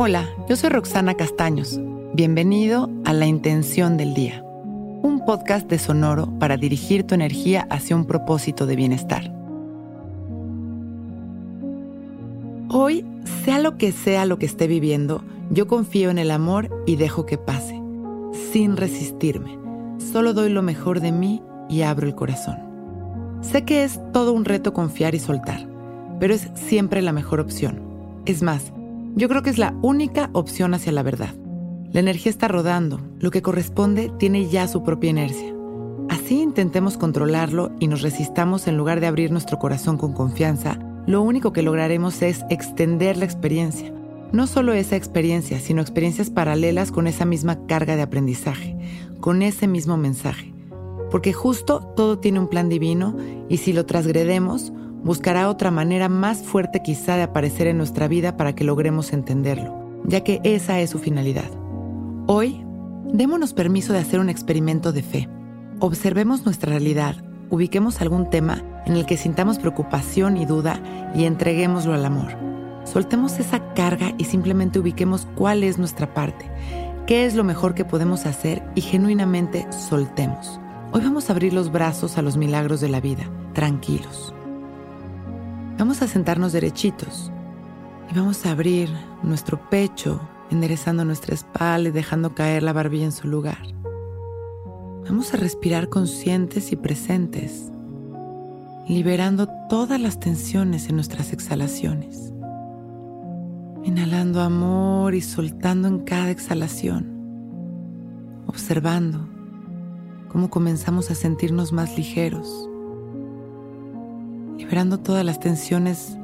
Hola, yo soy Roxana Castaños. Bienvenido a La Intención del Día, un podcast de Sonoro para dirigir tu energía hacia un propósito de bienestar. Hoy, sea lo que sea lo que esté viviendo, yo confío en el amor y dejo que pase, sin resistirme. Solo doy lo mejor de mí y abro el corazón. Sé que es todo un reto confiar y soltar, pero es siempre la mejor opción. Es más, yo creo que es la única opción hacia la verdad. La energía está rodando, lo que corresponde tiene ya su propia inercia. Así intentemos controlarlo y nos resistamos en lugar de abrir nuestro corazón con confianza, lo único que lograremos es extender la experiencia. No solo esa experiencia, sino experiencias paralelas con esa misma carga de aprendizaje, con ese mismo mensaje. Porque justo todo tiene un plan divino y si lo transgredemos, buscará otra manera más fuerte quizá de aparecer en nuestra vida para que logremos entenderlo, ya que esa es su finalidad. Hoy, démonos permiso de hacer un experimento de fe. Observemos nuestra realidad, ubiquemos algún tema en el que sintamos preocupación y duda y entreguémoslo al amor. Soltemos esa carga y simplemente ubiquemos cuál es nuestra parte, qué es lo mejor que podemos hacer y genuinamente soltemos. Hoy vamos a abrir los brazos a los milagros de la vida, tranquilos. Vamos a sentarnos derechitos y vamos a abrir nuestro pecho, enderezando nuestra espalda y dejando caer la barbilla en su lugar. Vamos a respirar conscientes y presentes, liberando todas las tensiones en nuestras exhalaciones. Inhalando amor y soltando en cada exhalación, observando cómo comenzamos a sentirnos más ligeros liberando todas las tensiones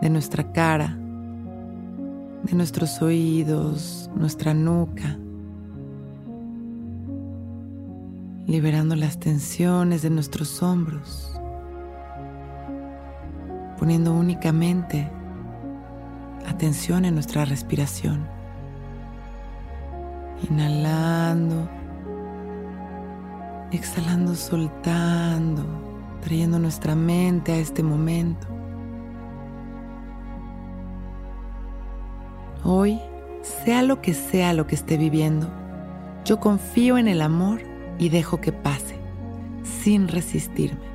de nuestra cara, de nuestros oídos, nuestra nuca, liberando las tensiones de nuestros hombros, poniendo únicamente atención en nuestra respiración, inhalando, exhalando, soltando trayendo nuestra mente a este momento. Hoy, sea lo que sea lo que esté viviendo, yo confío en el amor y dejo que pase, sin resistirme.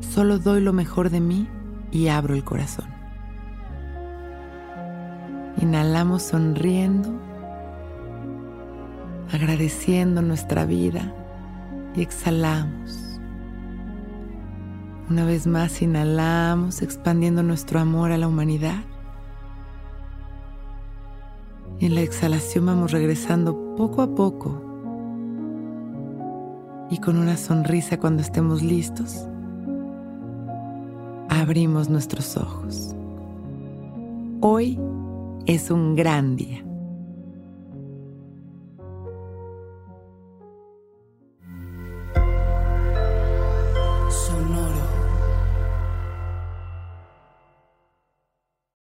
Solo doy lo mejor de mí y abro el corazón. Inhalamos sonriendo, agradeciendo nuestra vida y exhalamos una vez más inhalamos, expandiendo nuestro amor a la humanidad. Y en la exhalación vamos regresando poco a poco. Y con una sonrisa cuando estemos listos, abrimos nuestros ojos. Hoy es un gran día.